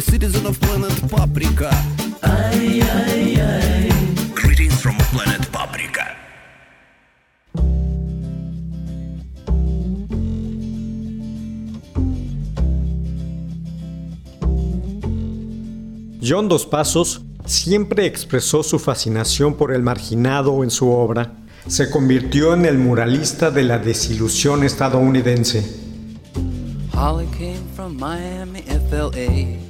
A citizen of planet Paprika. ay, ay, ay. Greetings from planet Paprika. John Dos Pasos siempre expresó su fascinación por el marginado en su obra. Se convirtió en el muralista de la desilusión estadounidense. Holly came from Miami, FLA.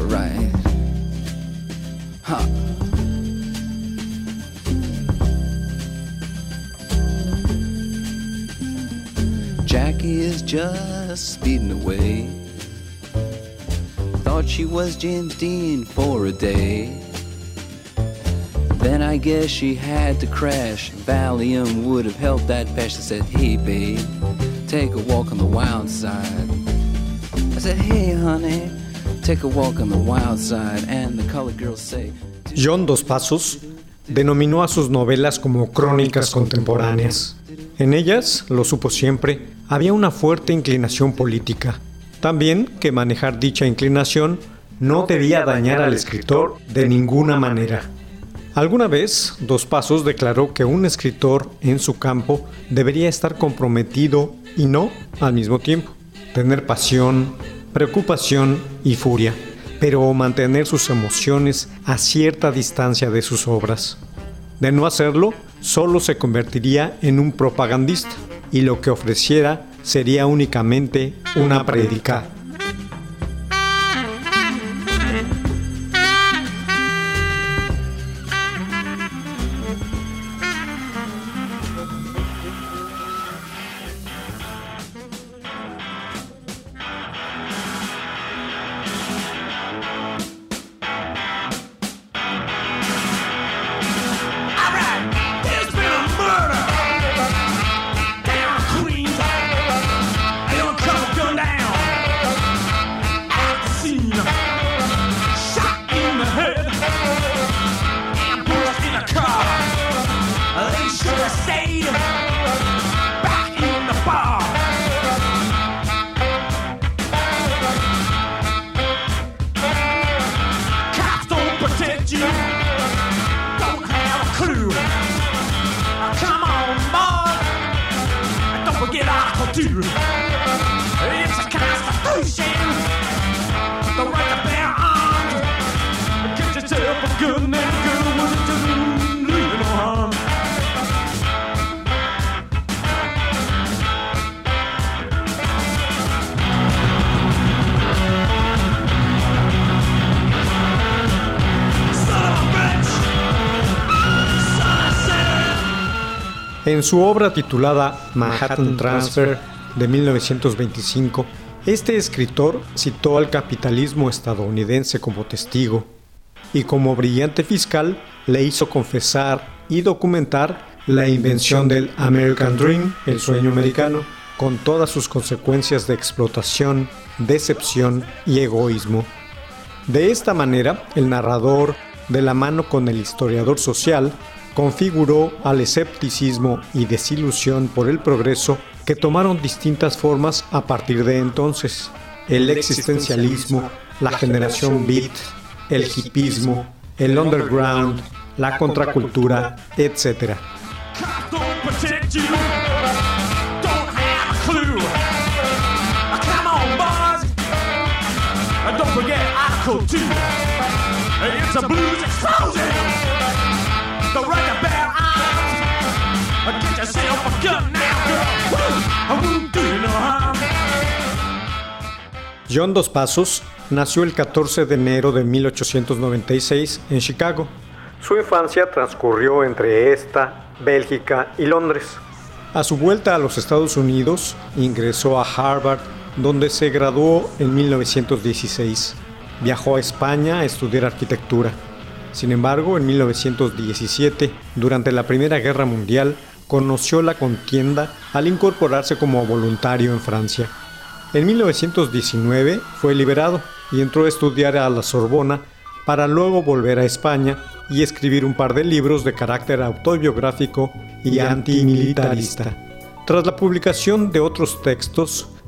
Just speeding away. Thought she was James Dean for a day. Then I guess she had to crash. Valium would have helped that patch. I said, Hey, babe, take a walk on the wild side. I said, Hey, honey, take a walk on the wild side. And the colored girls say, John Dos Pasos denominó a sus novelas como crónicas contemporáneas. En ellas, lo supo siempre, había una fuerte inclinación política. También que manejar dicha inclinación no debía dañar al escritor de ninguna manera. Alguna vez, Dos Pasos declaró que un escritor en su campo debería estar comprometido y no al mismo tiempo. Tener pasión, preocupación y furia, pero mantener sus emociones a cierta distancia de sus obras. De no hacerlo, solo se convertiría en un propagandista y lo que ofreciera sería únicamente una prédica. En su obra titulada Manhattan Transfer de 1925, este escritor citó al capitalismo estadounidense como testigo y como brillante fiscal le hizo confesar y documentar la invención del American Dream, el sueño americano, con todas sus consecuencias de explotación, decepción y egoísmo. De esta manera, el narrador, de la mano con el historiador social, configuró al escepticismo y desilusión por el progreso que tomaron distintas formas a partir de entonces. El existencialismo, la generación beat, el hipismo, el underground, la contracultura, etc. Cops don't protect you. Don't have a clue. Come on, boys. And don't forget Article 2. It's a blues explosion. The bear arms. Get yourself a gun now, girl. Woo! I won't do you no harm. John Dos Pasos nació el 14 de enero de 1896 en Chicago. Su infancia transcurrió entre esta, Bélgica y Londres. A su vuelta a los Estados Unidos, ingresó a Harvard, donde se graduó en 1916. Viajó a España a estudiar arquitectura. Sin embargo, en 1917, durante la Primera Guerra Mundial, conoció la contienda al incorporarse como voluntario en Francia. En 1919 fue liberado y entró a estudiar a la Sorbona para luego volver a España y escribir un par de libros de carácter autobiográfico y antimilitarista. Tras la publicación de otros textos,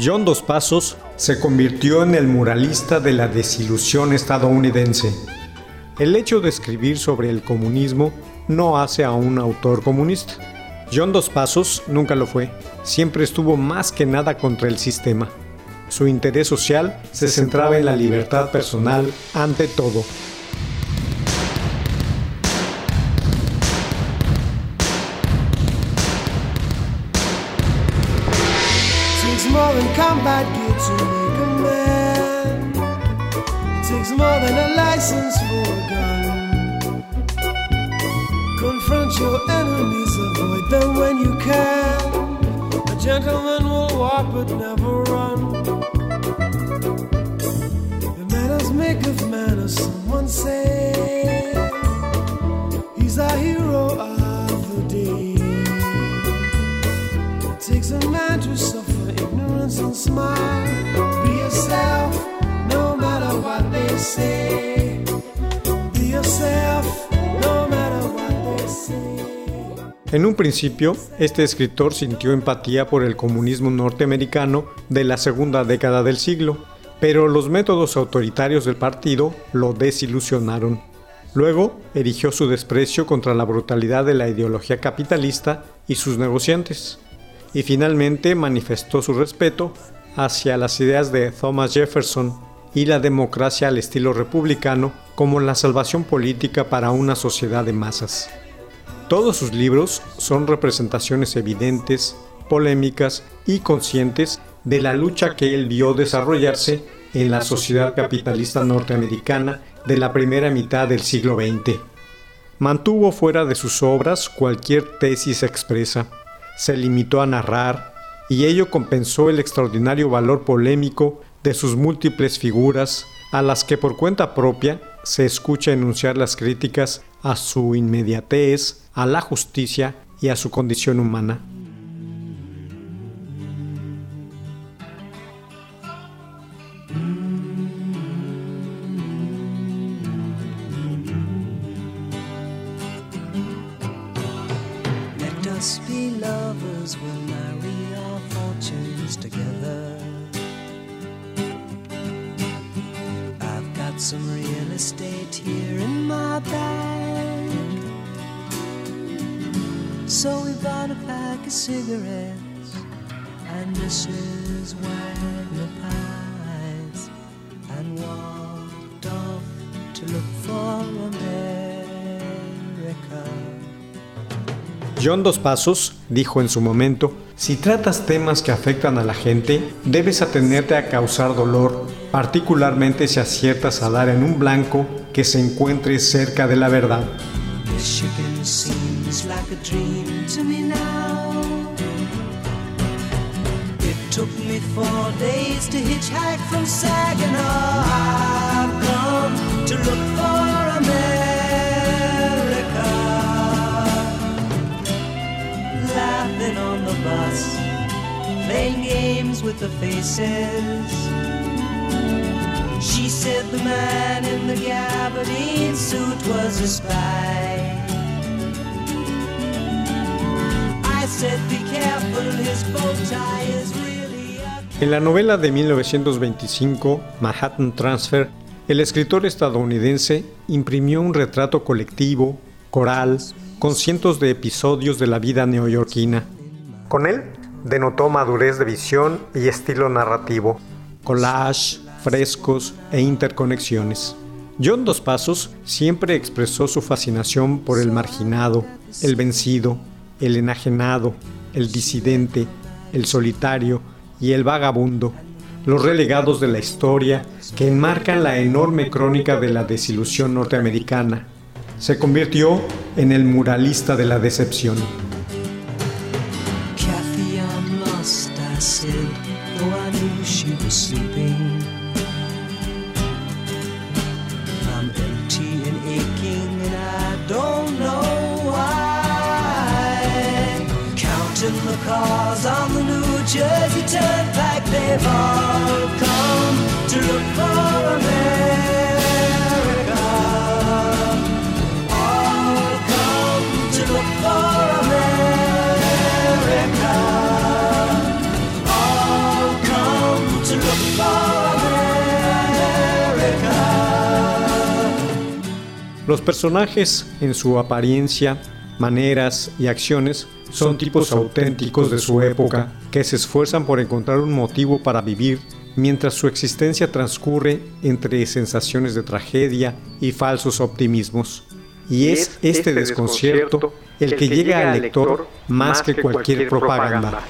John Dos Pasos se convirtió en el muralista de la desilusión estadounidense. El hecho de escribir sobre el comunismo no hace a un autor comunista. John Dos Pasos nunca lo fue, siempre estuvo más que nada contra el sistema. Su interés social se centraba en la libertad personal ante todo. more than a license for a gun. Confront your enemies, avoid them when you can. A gentleman will walk but never make of manners, someone say. He's a hero of the day. It takes a man to suffer ignorance and smile. Be yourself, no matter what they say. Be yourself, no matter what they say. En un principio, este escritor sintió empatía por el comunismo norteamericano de la segunda década del siglo, pero los métodos autoritarios del partido lo desilusionaron. Luego, erigió su desprecio contra la brutalidad de la ideología capitalista y sus negociantes, y finalmente manifestó su respeto hacia las ideas de Thomas Jefferson y la democracia al estilo republicano como la salvación política para una sociedad de masas. Todos sus libros son representaciones evidentes, polémicas y conscientes de la lucha que él vio desarrollarse en la sociedad capitalista norteamericana de la primera mitad del siglo XX. Mantuvo fuera de sus obras cualquier tesis expresa, se limitó a narrar y ello compensó el extraordinario valor polémico de sus múltiples figuras a las que por cuenta propia se escucha enunciar las críticas a su inmediatez, a la justicia y a su condición humana. Got some real estate here in my bag. So we bought a pack of cigarettes and Mrs. Wagner pies and walked off to look for America. John Dos Pasos dijo en su momento, si tratas temas que afectan a la gente, debes atenerte a causar dolor, particularmente si aciertas a dar en un blanco que se encuentre cerca de la verdad. Took me four days to hitchhike from Saginaw. I've come to look for America. Laughing on the bus, playing games with the faces. En la novela de 1925, Manhattan Transfer, el escritor estadounidense imprimió un retrato colectivo, coral, con cientos de episodios de la vida neoyorquina. Con él denotó madurez de visión y estilo narrativo, collage, frescos e interconexiones. John Dos Pasos siempre expresó su fascinación por el marginado, el vencido, el enajenado, el disidente, el solitario y el vagabundo, los relegados de la historia que enmarcan la enorme crónica de la desilusión norteamericana. Se convirtió en el muralista de la decepción. Los personajes, en su apariencia, maneras y acciones, son tipos auténticos de su época que se esfuerzan por encontrar un motivo para vivir mientras su existencia transcurre entre sensaciones de tragedia y falsos optimismos. Y es este desconcierto el que llega al lector más que cualquier propaganda.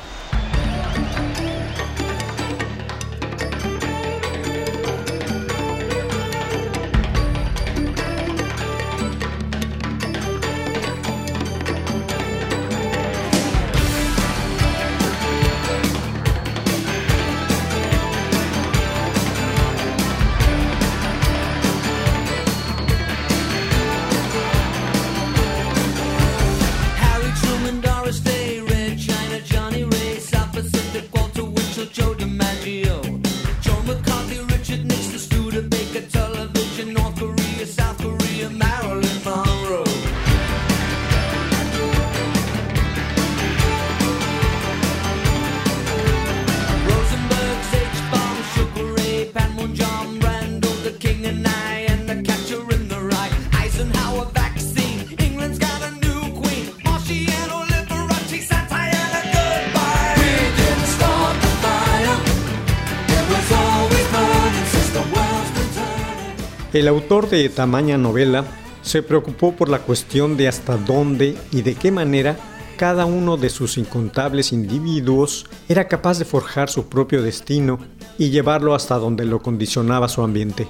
El autor de tamaña novela se preocupó por la cuestión de hasta dónde y de qué manera cada uno de sus incontables individuos era capaz de forjar su propio destino y llevarlo hasta donde lo condicionaba su ambiente.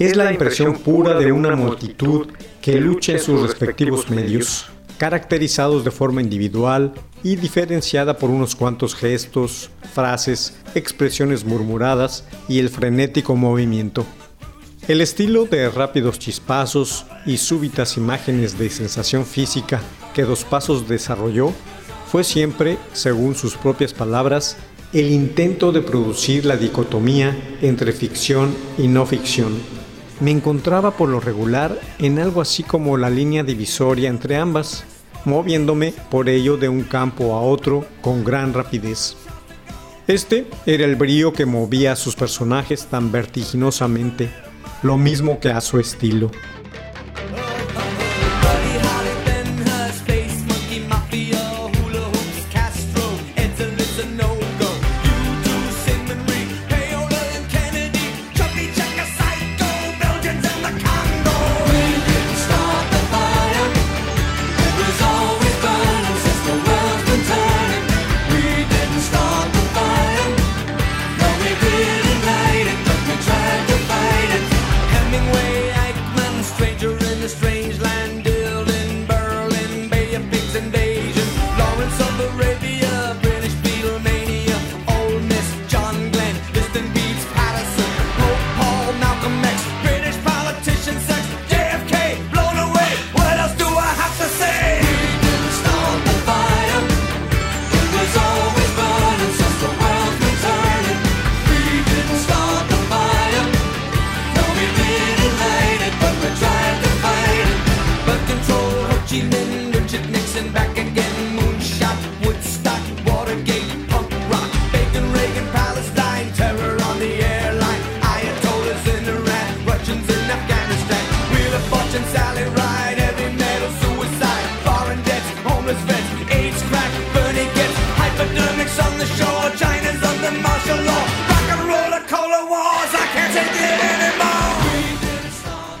Es la impresión pura de una multitud que lucha en sus respectivos medios, caracterizados de forma individual y diferenciada por unos cuantos gestos, frases, expresiones murmuradas y el frenético movimiento. El estilo de rápidos chispazos y súbitas imágenes de sensación física que Dos Pasos desarrolló fue siempre, según sus propias palabras, el intento de producir la dicotomía entre ficción y no ficción. Me encontraba por lo regular en algo así como la línea divisoria entre ambas, moviéndome por ello de un campo a otro con gran rapidez. Este era el brío que movía a sus personajes tan vertiginosamente, lo mismo que a su estilo.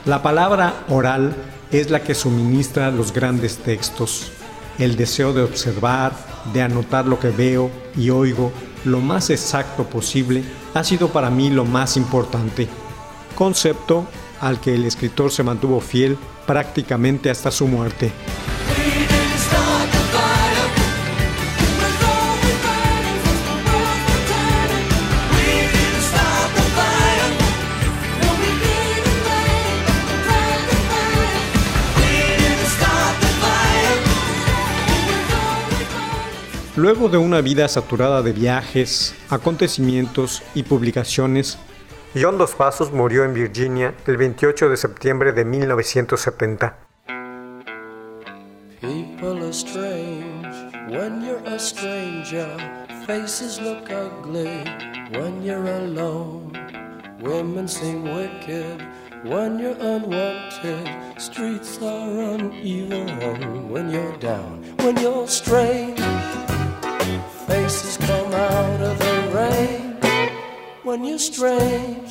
La palabra oral es la que suministra los grandes textos. El deseo de observar, de anotar lo que veo y oigo lo más exacto posible ha sido para mí lo más importante. Concepto al que el escritor se mantuvo fiel prácticamente hasta su muerte. Luego de una vida saturada de viajes, acontecimientos y publicaciones, John Dos Pasos murió en Virginia el 28 de septiembre de 1970. People are strange when you're a stranger. Faces look ugly when you're alone. Women seem wicked when you're unwanted. Streets are uneven when you're down, when you're strange. Faces come out of the rain when you're strange.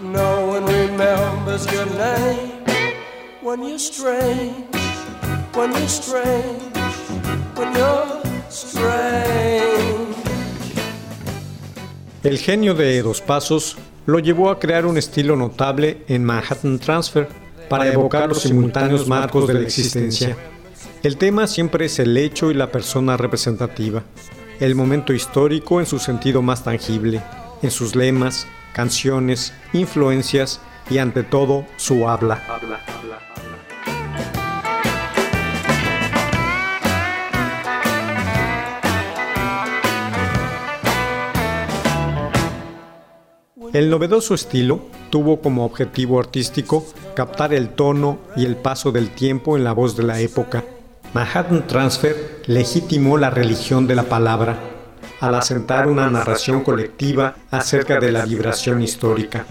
No one remembers your name when you're strange, when you're strange, when you're strange. El genio de Dos Pasos lo llevó a crear un estilo notable en Manhattan Transfer para evocar los simultáneos marcos de la existencia. El tema siempre es el hecho y la persona representativa, el momento histórico en su sentido más tangible, en sus lemas, canciones, influencias y ante todo su habla. El novedoso estilo tuvo como objetivo artístico captar el tono y el paso del tiempo en la voz de la época. Manhattan Transfer legitimó la religión de la palabra al asentar una narración colectiva acerca de la vibración histórica.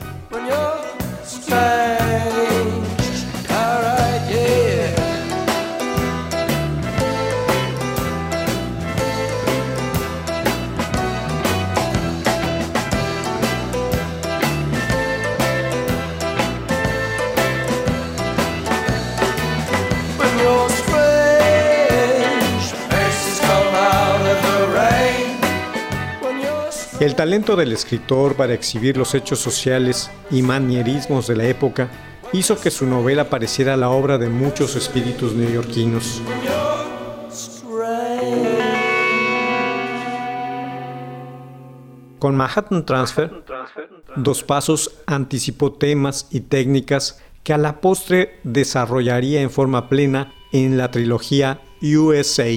Talento del escritor para exhibir los hechos sociales y manierismos de la época hizo que su novela pareciera la obra de muchos espíritus neoyorquinos. Con Manhattan Transfer, Dos Pasos anticipó temas y técnicas que a la postre desarrollaría en forma plena en la trilogía USA.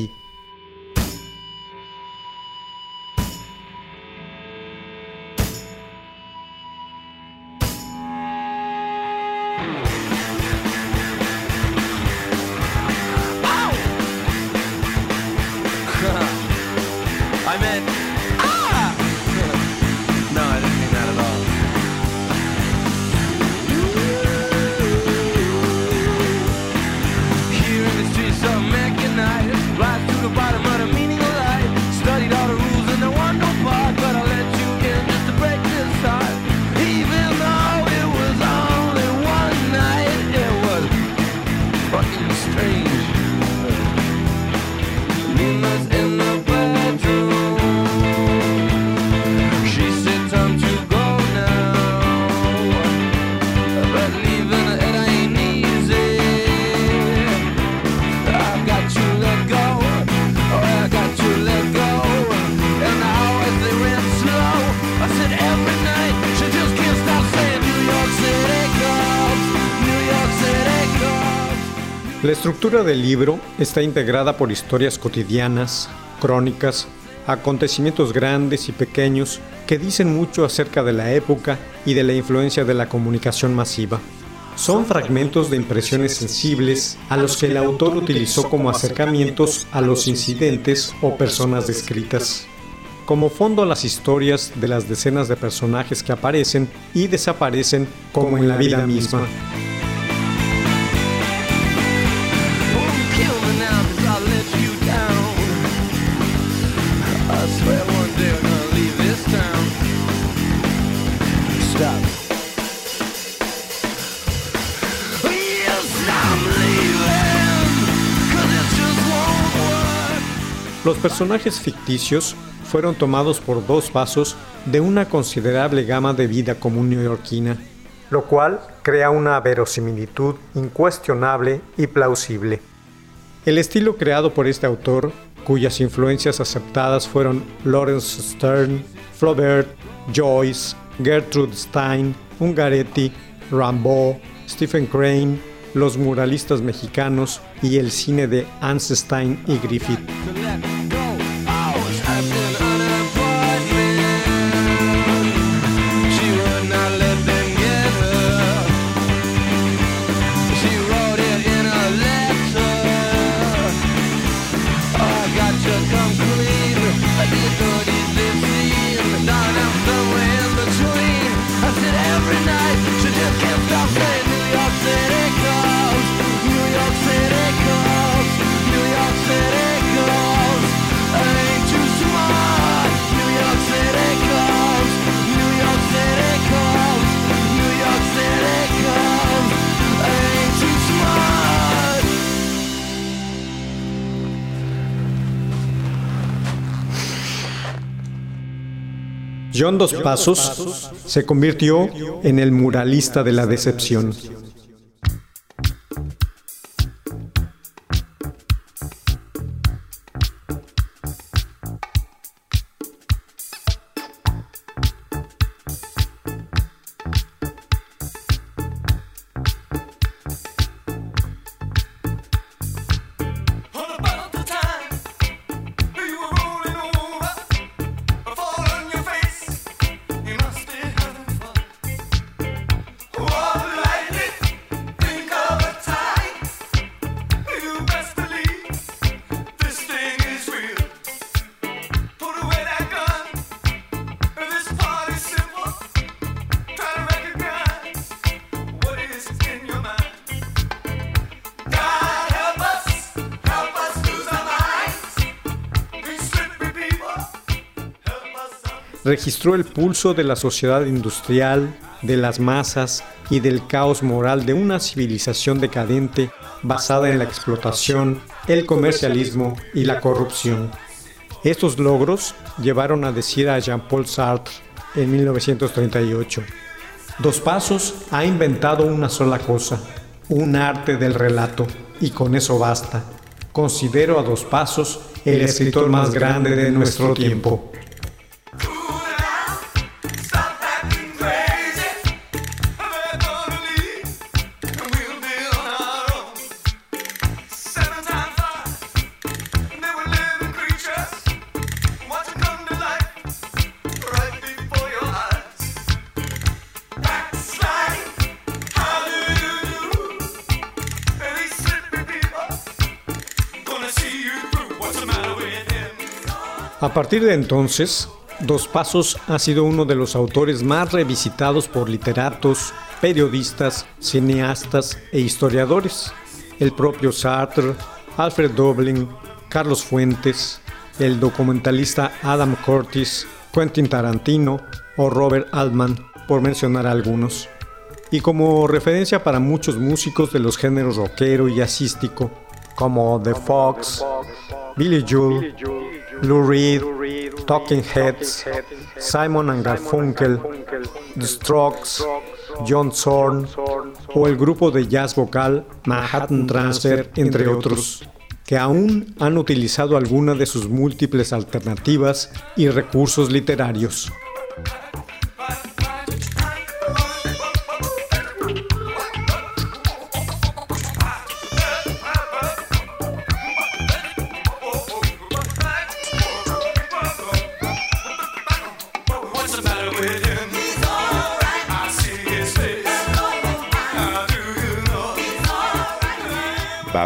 Estructura del libro está integrada por historias cotidianas, crónicas, acontecimientos grandes y pequeños que dicen mucho acerca de la época y de la influencia de la comunicación masiva. Son fragmentos de impresiones sensibles a los que el autor utilizó como acercamientos a los incidentes o personas descritas. Como fondo a las historias de las decenas de personajes que aparecen y desaparecen como en la vida misma. Los personajes ficticios fueron tomados por dos pasos de una considerable gama de vida común neoyorquina, lo cual crea una verosimilitud incuestionable y plausible. El estilo creado por este autor, cuyas influencias aceptadas fueron Lawrence Stern, Flaubert, Joyce, Gertrude Stein, Ungaretti, Rimbaud, Stephen Crane, los muralistas mexicanos y el cine de Einstein y Griffith. John Dos Pasos se convirtió en el muralista de la decepción. Registró el pulso de la sociedad industrial, de las masas y del caos moral de una civilización decadente basada en la explotación, el comercialismo y la corrupción. Estos logros llevaron a decir a Jean-Paul Sartre en 1938, Dos Pasos ha inventado una sola cosa, un arte del relato, y con eso basta. Considero a Dos Pasos el escritor más grande de nuestro tiempo. A partir de entonces, Dos Pasos ha sido uno de los autores más revisitados por literatos, periodistas, cineastas e historiadores. El propio Sartre, Alfred Doblin, Carlos Fuentes, el documentalista Adam Curtis, Quentin Tarantino o Robert Altman, por mencionar algunos. Y como referencia para muchos músicos de los géneros rockero y jazzístico, como The Fox, Billy Joel, Lou Reed, Talking Heads, Simon and Garfunkel, The Strokes, John Zorn o el grupo de jazz vocal Manhattan Transfer, entre otros, que aún han utilizado alguna de sus múltiples alternativas y recursos literarios.